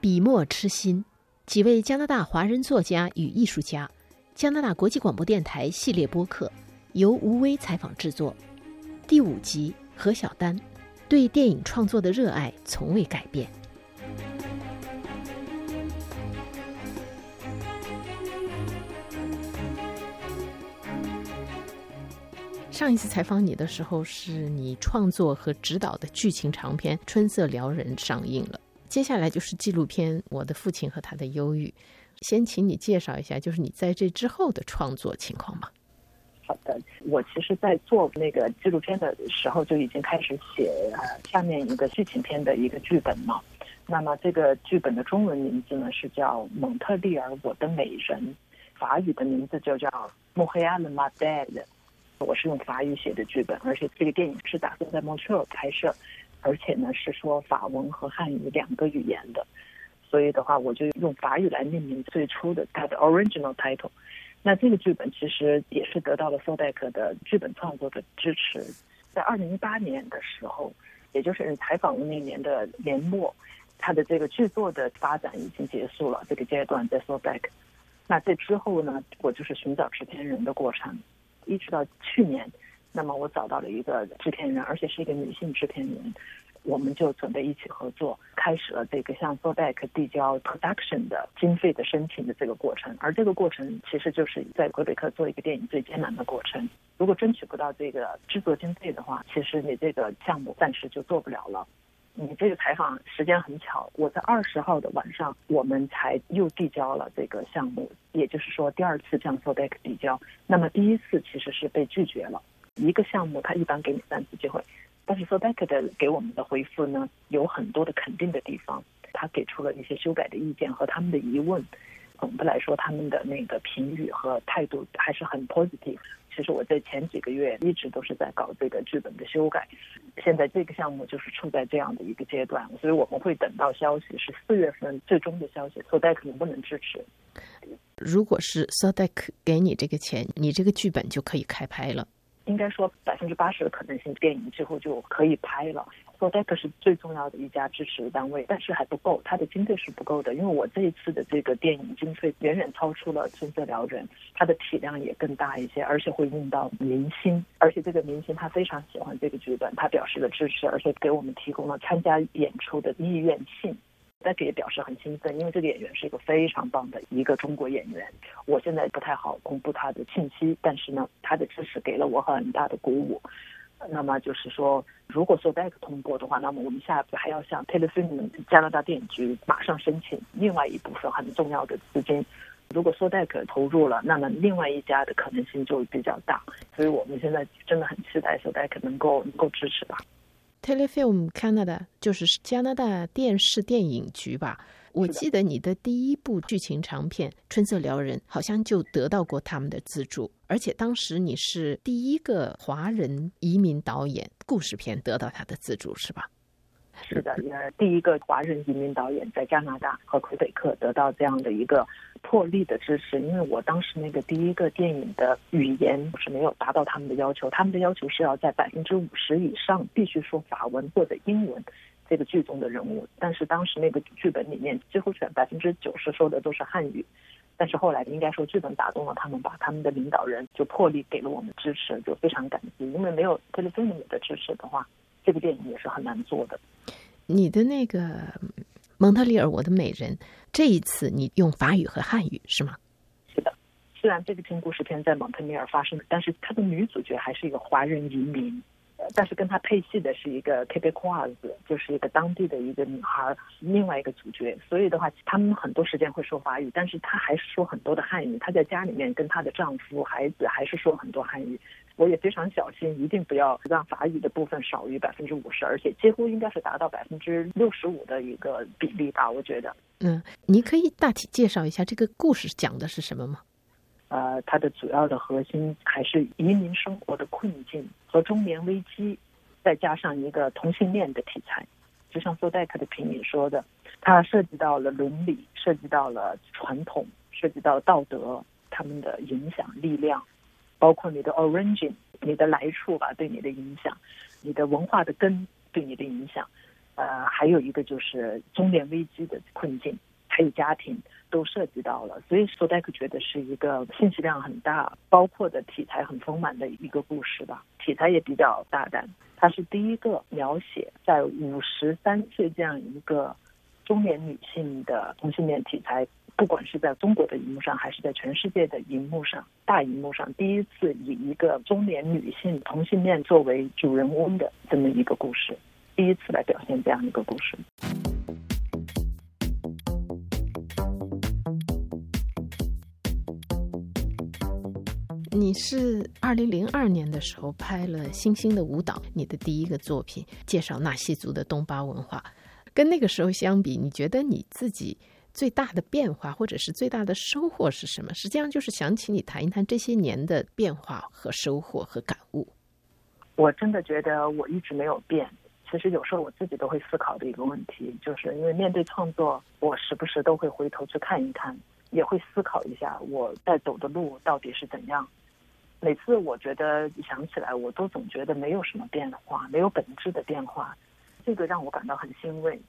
笔墨痴心，几位加拿大华人作家与艺术家，加拿大国际广播电台系列播客由吴威采访制作。第五集何小丹对电影创作的热爱从未改变。上一次采访你的时候，是你创作和指导的剧情长片《春色撩人》上映了。接下来就是纪录片《我的父亲和他的忧郁》。先请你介绍一下，就是你在这之后的创作情况吧。好的，我其实，在做那个纪录片的时候，就已经开始写呃下面一个剧情片的一个剧本了。那么，这个剧本的中文名字呢是叫《蒙特利尔我的美人》，法语的名字就叫《莫黑亚的马黛》。我是用法语写的剧本，而且这个电影是打算在蒙特尔拍摄，而且呢是说法文和汉语两个语言的，所以的话我就用法语来命名最初的它的 original title。那这个剧本其实也是得到了 s o d e k 的剧本创作的支持，在二零一八年的时候，也就是采访的那年的年末，他的这个剧作的发展已经结束了这个阶段在 s o d e k 那在之后呢，我就是寻找制片人的过程。一直到去年，那么我找到了一个制片人，而且是一个女性制片人，我们就准备一起合作，开始了这个向 s o d e k 递交 production 的经费的申请的这个过程。而这个过程其实就是在魁北克做一个电影最艰难的过程。如果争取不到这个制作经费的话，其实你这个项目暂时就做不了了。你这个采访时间很巧，我在二十号的晚上，我们才又递交了这个项目，也就是说第二次向 s o d e k 递交。那么第一次其实是被拒绝了，一个项目他一般给你三次机会，但是 s o d e k 的给我们的回复呢，有很多的肯定的地方，他给出了一些修改的意见和他们的疑问。总的来说，他们的那个评语和态度还是很 positive。其实我在前几个月一直都是在搞这个剧本的修改，现在这个项目就是处在这样的一个阶段，所以我们会等到消息是四月份最终的消息 s o d e k 能不能支持？如果是 s o d e k 给你这个钱，你这个剧本就可以开拍了。应该说百分之八十的可能性，电影之后就可以拍了。s o d e k 是最重要的一家支持单位，但是还不够，它的经费是不够的。因为我这一次的这个电影经费远远超出了《春色撩人》，它的体量也更大一些，而且会用到明星，而且这个明星他非常喜欢这个剧本，他表示了支持，而且给我们提供了参加演出的意愿信。大家也表示很兴奋，因为这个演员是一个非常棒的一个中国演员。我现在不太好公布他的信息，但是呢，他的支持给了我很大的鼓舞。那么就是说，如果说 Back 通过的话，那么我们下一步还要向 Telefilm 加拿大电影局马上申请另外一部分很重要的资金。如果说 Back 投入了，那么另外一家的可能性就比较大。所以我们现在真的很期待说 Back 能够能够支持吧。Telefilm Canada 就是加拿大电视电影局吧？我记得你的第一部剧情长片《春色撩人》好像就得到过他们的资助，而且当时你是第一个华人移民导演故事片得到他的资助，是吧？是的，呃，第一个华人移民导演在加拿大和魁北克得到这样的一个破例的支持，因为我当时那个第一个电影的语言是。没有达到他们的要求，他们的要求是。要在百分之五十以上必须说法文或者英文，这个剧中的人物，但是。当时那个剧本里面几乎全百分之九十说的都是。汉语，但是。后来应该说剧本打动了他们把，他们的领导人就破例给了我们支持，就非常感激，因为没有 e e f i l m 的支持的话。这个电影也是很难做的。你的那个蒙特利尔，我的美人，这一次你用法语和汉语是吗？是的。虽然这个听故事片在蒙特利尔发生，但是它的女主角还是一个华人移民。但是跟她配戏的是一个 k b 库 q 子，就是一个当地的一个女孩，另外一个主角。所以的话，他们很多时间会说法语，但是她还是说很多的汉语。她在家里面跟她的丈夫、孩子还是说很多汉语。我也非常小心，一定不要让法语的部分少于百分之五十，而且几乎应该是达到百分之六十五的一个比例吧。我觉得，嗯，你可以大体介绍一下这个故事讲的是什么吗？呃，它的主要的核心还是移民生活的困境和中年危机，再加上一个同性恋的题材。就像做代克的评语说的，它涉及到了伦理，涉及到了传统，涉及到道德，他们的影响力量，包括你的 origin，你的来处吧，对你的影响，你的文化的根对你的影响。呃，还有一个就是中年危机的困境，还有家庭都涉及到了，所以索代克觉得是一个信息量很大，包括的题材很丰满的一个故事吧，题材也比较大胆。它是第一个描写在五十三岁这样一个中年女性的同性恋题材，不管是在中国的荧幕上，还是在全世界的荧幕上，大荧幕上，第一次以一个中年女性同性恋作为主人翁的这么一个故事。第一次来表现这样一个故事。你是二零零二年的时候拍了《星星的舞蹈》，你的第一个作品，介绍纳西族的东巴文化。跟那个时候相比，你觉得你自己最大的变化，或者是最大的收获是什么？实际上就是想请你谈一谈这些年的变化和收获和感悟。我真的觉得我一直没有变。其实有时候我自己都会思考的一个问题，就是因为面对创作，我时不时都会回头去看一看，也会思考一下我在走的路到底是怎样。每次我觉得想起来，我都总觉得没有什么变化，没有本质的变化，这个让我感到很欣慰。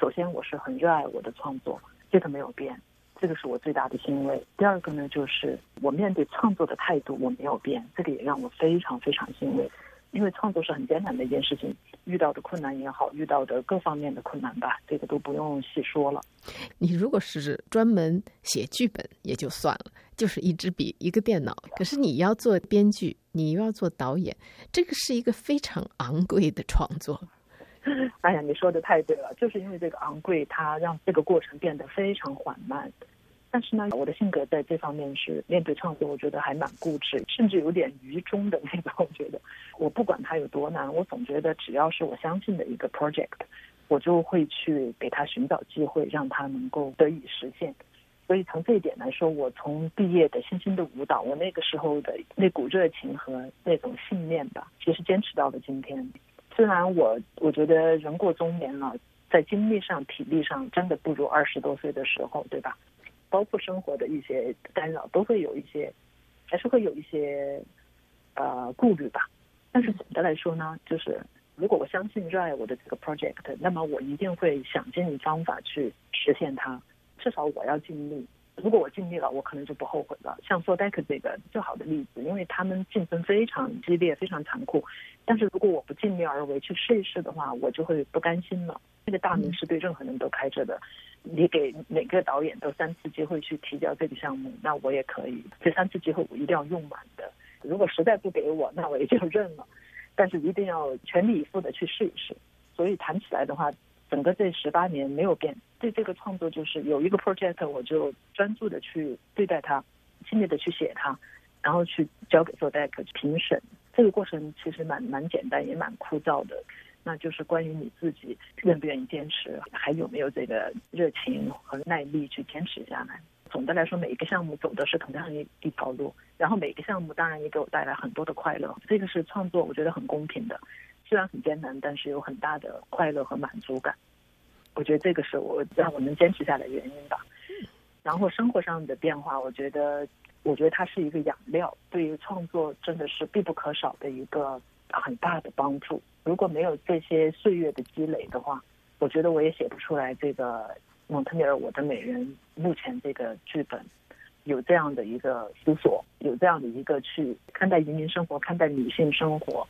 首先，我是很热爱我的创作，这个没有变，这个是我最大的欣慰。第二个呢，就是我面对创作的态度我没有变，这个也让我非常非常欣慰。因为创作是很艰难的一件事情，遇到的困难也好，遇到的各方面的困难吧，这个都不用细说了。你如果是专门写剧本也就算了，就是一支笔一个电脑。可是你要做编剧，你又要做导演，这个是一个非常昂贵的创作。哎呀，你说的太对了，就是因为这个昂贵，它让这个过程变得非常缓慢。但是呢，我的性格在这方面是面对创作，我觉得还蛮固执，甚至有点愚忠的那种。我觉得，我不管它有多难，我总觉得只要是我相信的一个 project，我就会去给他寻找机会，让他能够得以实现。所以从这一点来说，我从毕业的《星星的舞蹈》，我那个时候的那股热情和那种信念吧，其实坚持到了今天。虽然我我觉得人过中年了，在精力上、体力上真的不如二十多岁的时候，对吧？包括生活的一些干扰，都会有一些，还是会有一些呃顾虑吧。但是总的来说呢，就是如果我相信热爱我的这个 project，那么我一定会想尽方法去实现它。至少我要尽力。如果我尽力了，我可能就不后悔了。像 Sodec 这个最好的例子，因为他们竞争非常激烈，非常残酷。但是如果我不尽力而为去试一试的话，我就会不甘心了。这个大门是对任何人都开着的。你给每个导演都三次机会去提交这个项目，那我也可以。这三次机会我一定要用满的。如果实在不给我，那我也就认了。但是一定要全力以赴的去试一试。所以谈起来的话。整个这十八年没有变，对这个创作就是有一个 project，我就专注的去对待它，尽力的去写它，然后去交给做 deck 评审。这个过程其实蛮蛮简单，也蛮枯燥的。那就是关于你自己愿不愿意坚持，还有没有这个热情和耐力去坚持下来。总的来说，每一个项目走的是同样一一条路，然后每个项目当然也给我带来很多的快乐。这个是创作，我觉得很公平的。虽然很艰难，但是有很大的快乐和满足感。我觉得这个是我让我能坚持下来的原因吧。然后生活上的变化，我觉得，我觉得它是一个养料，对于创作真的是必不可少的一个很大的帮助。如果没有这些岁月的积累的话，我觉得我也写不出来这个蒙特尼尔我的美人目前这个剧本。有这样的一个思索，有这样的一个去看待移民生活，看待女性生活。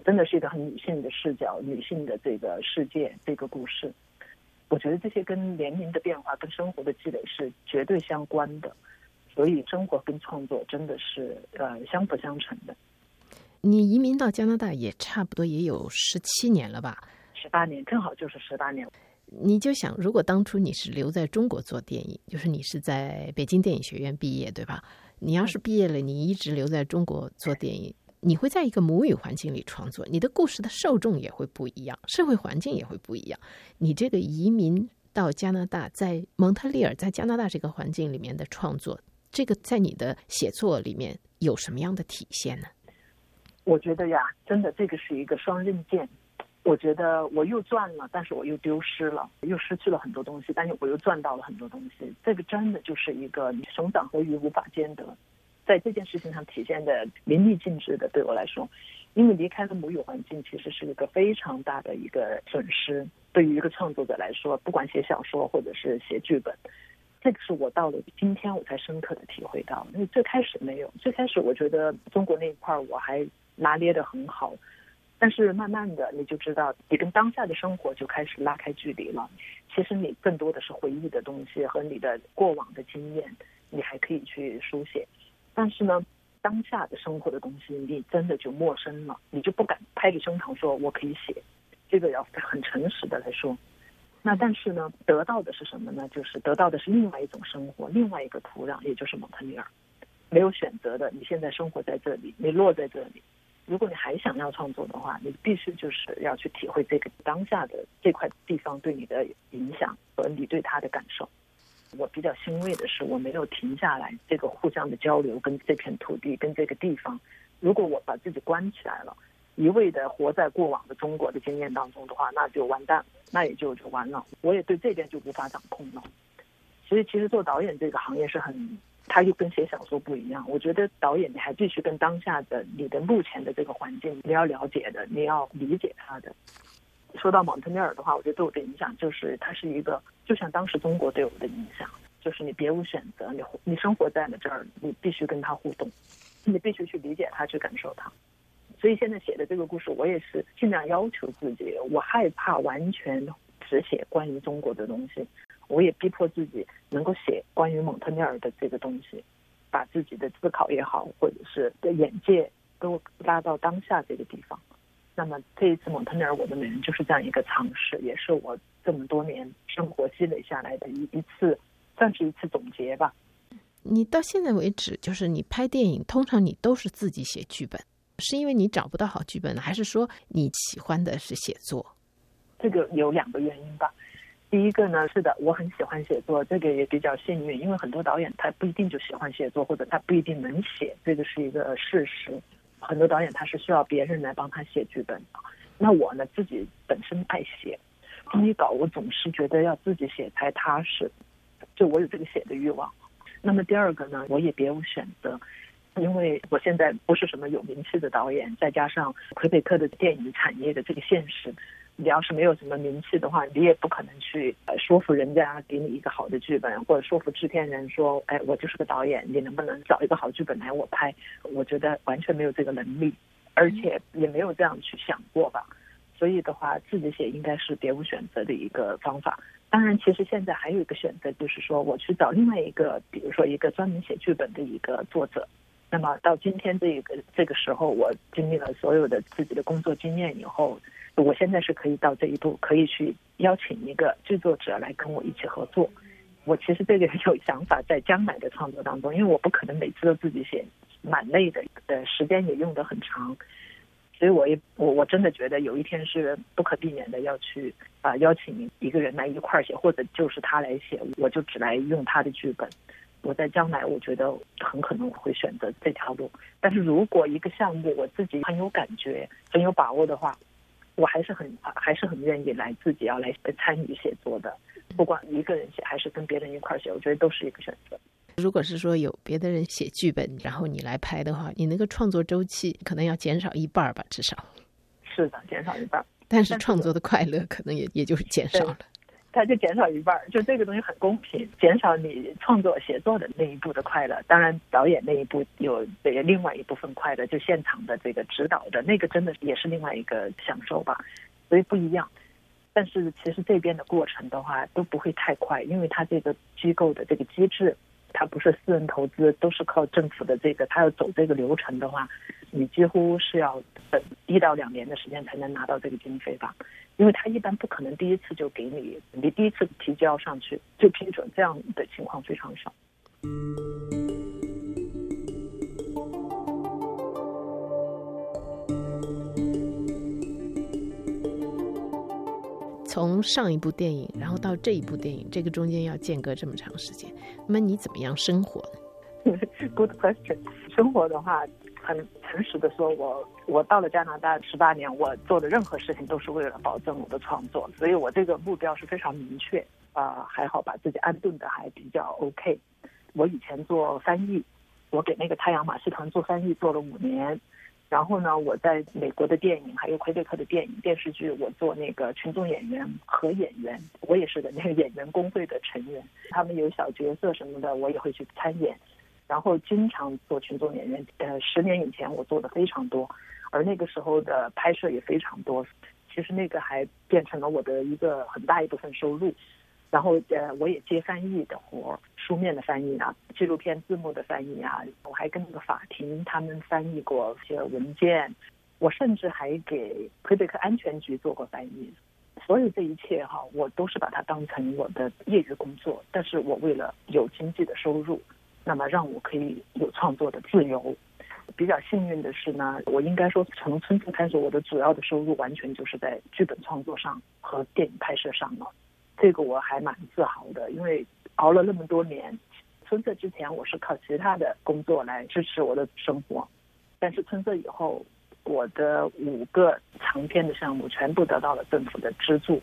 真的是一个很女性的视角，女性的这个世界，这个故事，我觉得这些跟年龄的变化、跟生活的积累是绝对相关的，所以生活跟创作真的是呃相辅相成的。你移民到加拿大也差不多也有十七年了吧？十八年，正好就是十八年。你就想，如果当初你是留在中国做电影，就是你是在北京电影学院毕业，对吧？你要是毕业了，你一直留在中国做电影。你会在一个母语环境里创作，你的故事的受众也会不一样，社会环境也会不一样。你这个移民到加拿大，在蒙特利尔，在加拿大这个环境里面的创作，这个在你的写作里面有什么样的体现呢？我觉得呀，真的这个是一个双刃剑。我觉得我又赚了，但是我又丢失了，又失去了很多东西，但是我又赚到了很多东西。这个真的就是一个熊掌和鱼无法兼得。在这件事情上体现的淋漓尽致的，对我来说，因为离开了母语环境，其实是一个非常大的一个损失。对于一个创作者来说，不管写小说或者是写剧本，这个是我到了今天我才深刻的体会到。因为最开始没有，最开始我觉得中国那一块我还拿捏的很好，但是慢慢的你就知道，你跟当下的生活就开始拉开距离了。其实你更多的是回忆的东西和你的过往的经验，你还可以去书写，但是呢。当下的生活的东西，你真的就陌生了，你就不敢拍着胸膛说我可以写，这个要很诚实的来说。那但是呢，得到的是什么呢？就是得到的是另外一种生活，另外一个土壤，也就是蒙特利尔。没有选择的，你现在生活在这里，你落在这里。如果你还想要创作的话，你必须就是要去体会这个当下的这块地方对你的影响和你对它的感受。我比较欣慰的是，我没有停下来这个互相的交流，跟这片土地，跟这个地方。如果我把自己关起来了，一味的活在过往的中国的经验当中的话，那就完蛋，那也就就完了。我也对这边就无法掌控了。所以，其实做导演这个行业是很，它又跟写小说不一样。我觉得导演你还必须跟当下的你的目前的这个环境你要了解的，你要理解它的。说到蒙特利尔的话，我觉得对我的影响就是它是一个，就像当时中国对我的影响，就是你别无选择，你你生活在了这儿，你必须跟他互动，你必须去理解他，去感受他。所以现在写的这个故事，我也是尽量要求自己，我害怕完全只写关于中国的东西，我也逼迫自己能够写关于蒙特利尔的这个东西，把自己的思考也好，或者是的眼界都拉到当下这个地方。那么这一次蒙特利尔我的美人就是这样一个尝试，也是我这么多年生活积累下来的一一次，算是一次总结吧。你到现在为止，就是你拍电影，通常你都是自己写剧本，是因为你找不到好剧本呢，还是说你喜欢的是写作？这个有两个原因吧。第一个呢，是的，我很喜欢写作，这个也比较幸运，因为很多导演他不一定就喜欢写作，或者他不一定能写，这个是一个事实。很多导演他是需要别人来帮他写剧本的，那我呢自己本身爱写，第一稿我总是觉得要自己写才踏实，就我有这个写的欲望。那么第二个呢，我也别无选择，因为我现在不是什么有名气的导演，再加上魁北克的电影产业的这个现实。你要是没有什么名气的话，你也不可能去呃说服人家给你一个好的剧本，或者说服制片人说，哎，我就是个导演，你能不能找一个好剧本来我拍？我觉得完全没有这个能力，而且也没有这样去想过吧。所以的话，自己写应该是别无选择的一个方法。当然，其实现在还有一个选择，就是说我去找另外一个，比如说一个专门写剧本的一个作者。那么到今天这个这个时候，我经历了所有的自己的工作经验以后。我现在是可以到这一步，可以去邀请一个制作者来跟我一起合作。我其实这个有想法，在将来的创作当中，因为我不可能每次都自己写，蛮累的，呃，时间也用得很长。所以我也我我真的觉得有一天是不可避免的要去啊邀请一个人来一块儿写，或者就是他来写，我就只来用他的剧本。我在将来我觉得很可能我会选择这条路。但是如果一个项目我自己很有感觉、很有把握的话，我还是很还是很愿意来自己要来参与写作的，不管一个人写还是跟别人一块儿写，我觉得都是一个选择。如果是说有别的人写剧本，然后你来拍的话，你那个创作周期可能要减少一半吧，至少。是的，减少一半。但是创作的快乐可能也也就是减少了。它就减少一半儿，就这个东西很公平，减少你创作写作的那一步的快乐。当然，导演那一步有另外一部分快乐，就现场的这个指导的那个，真的也是另外一个享受吧。所以不一样。但是其实这边的过程的话都不会太快，因为它这个机构的这个机制，它不是私人投资，都是靠政府的这个，它要走这个流程的话，你几乎是要等一到两年的时间才能拿到这个经费吧。因为他一般不可能第一次就给你，你第一次提交上去就批准，这样的情况非常少。从上一部电影，然后到这一部电影，这个中间要间隔这么长时间，那么你怎么样生活呢？Good question。生活的话。很诚实的说，我我到了加拿大十八年，我做的任何事情都是为了保证我的创作，所以我这个目标是非常明确啊，还好把自己安顿的还比较 OK。我以前做翻译，我给那个太阳马戏团做翻译做了五年，然后呢，我在美国的电影，还有魁北克的电影、电视剧，我做那个群众演员和演员，我也是的那个演员工会的成员。他们有小角色什么的，我也会去参演。然后经常做群众演员，呃，十年以前我做的非常多，而那个时候的拍摄也非常多。其实那个还变成了我的一个很大一部分收入。然后呃，我也接翻译的活，书面的翻译啊，纪录片字幕的翻译啊，我还跟那个法庭他们翻译过一些文件，我甚至还给魁北克安全局做过翻译。所有这一切哈，我都是把它当成我的业余工作，但是我为了有经济的收入，那么让我可以有创作的自由。比较幸运的是呢，我应该说从村子开始，我的主要的收入完全就是在剧本创作上和电影拍摄上了。这个我还蛮自豪的，因为熬了那么多年，春色之前我是靠其他的工作来支持我的生活，但是春色以后，我的五个长篇的项目全部得到了政府的资助，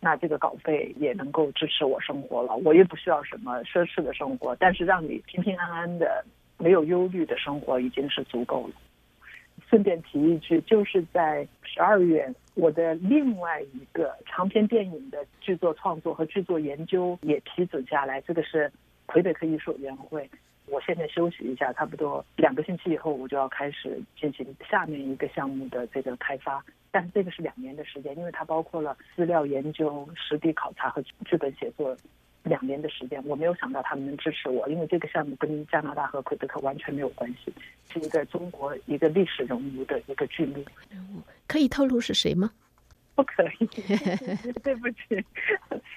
那这个稿费也能够支持我生活了，我也不需要什么奢侈的生活，但是让你平平安安的、没有忧虑的生活已经是足够了。顺便提一句，就是在十二月，我的另外一个长篇电影的制作创作和制作研究也批准下来，这个是魁北克艺术委员会。我现在休息一下，差不多两个星期以后，我就要开始进行下面一个项目的这个开发。但是这个是两年的时间，因为它包括了资料研究、实地考察和剧本写作。两年的时间，我没有想到他们能支持我，因为这个项目跟加拿大和魁北克完全没有关系，是一个中国一个历史人物的一个剧目。人物可以透露是谁吗？不可以，对不起。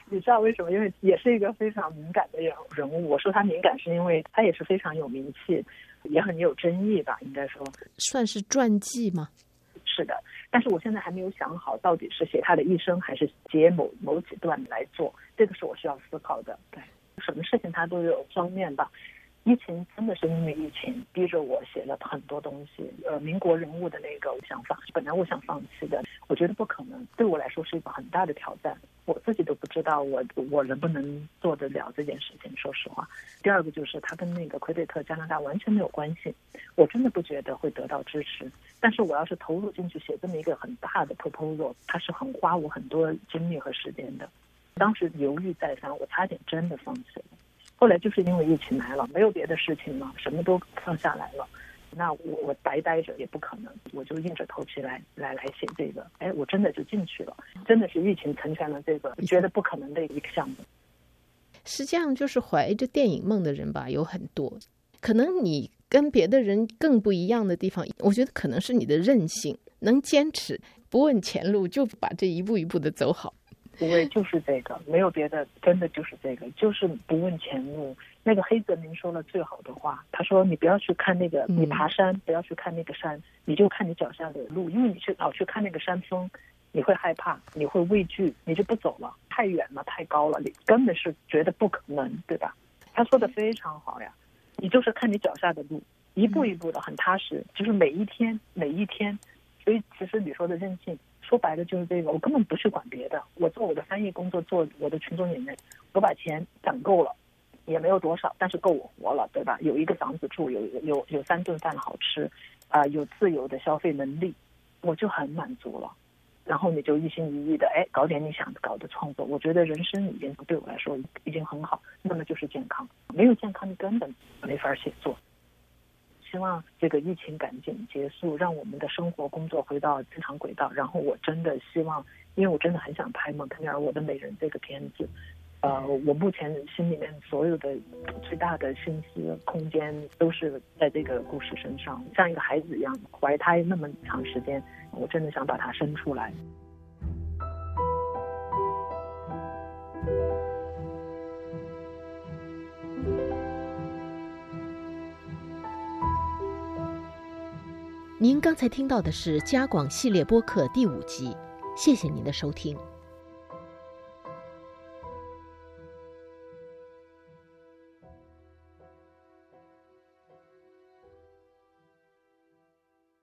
你知道为什么？因为也是一个非常敏感的人人物。我说他敏感，是因为他也是非常有名气，也很有争议吧？应该说算是传记吗？是的。但是我现在还没有想好，到底是写他的一生，还是写某某几段来做，这个是我需要思考的。对，什么事情他都有双面吧。疫情真的是因为疫情逼着我写了很多东西。呃，民国人物的那个想法，本来我想放弃的，我觉得不可能，对我来说是一个很大的挑战。我自己都不知道我我能不能做得了这件事情。说实话，第二个就是他跟那个魁北克加拿大完全没有关系，我真的不觉得会得到支持。但是我要是投入进去写这么一个很大的 proposal，它是很花我很多精力和时间的。当时犹豫再三，我差点真的放弃了。后来就是因为疫情来了，没有别的事情了，什么都放下来了。那我我白待着也不可能，我就硬着头皮来来来写这个。哎，我真的就进去了，真的是疫情成全了这个觉得不可能的一个项目。实际上，就是怀着电影梦的人吧，有很多。可能你跟别的人更不一样的地方，我觉得可能是你的韧性，能坚持，不问前路，就把这一步一步的走好。不为就是这个，没有别的，真的就是这个，就是不问前路。那个黑泽明说了最好的话，他说：“你不要去看那个，你爬山不要去看那个山，你就看你脚下的路，因为你去老去看那个山峰，你会害怕，你会畏惧，你就不走了，太远了，太高了，你根本是觉得不可能，对吧？”他说的非常好呀，你就是看你脚下的路，一步一步的很踏实，就是每一天每一天。所以其实你说的任性。说白了就是这个，我根本不去管别的，我做我的翻译工作，做我的群众演员，我把钱攒够了，也没有多少，但是够我活了，对吧？有一个房子住，有有有三顿饭好吃，啊，有自由的消费能力，我就很满足了。然后你就一心一意的，哎，搞点你想搞的创作，我觉得人生已经对我来说已经很好。那么就是健康，没有健康，你根本没法写作。希望这个疫情赶紧结束，让我们的生活工作回到正常轨道。然后我真的希望，因为我真的很想拍《蒙特尼尔我的美人》这个片子。呃，我目前心里面所有的最大的心思空间都是在这个故事身上，像一个孩子一样怀胎那么长时间，我真的想把它生出来。您刚才听到的是《加广系列播客》第五集，谢谢您的收听。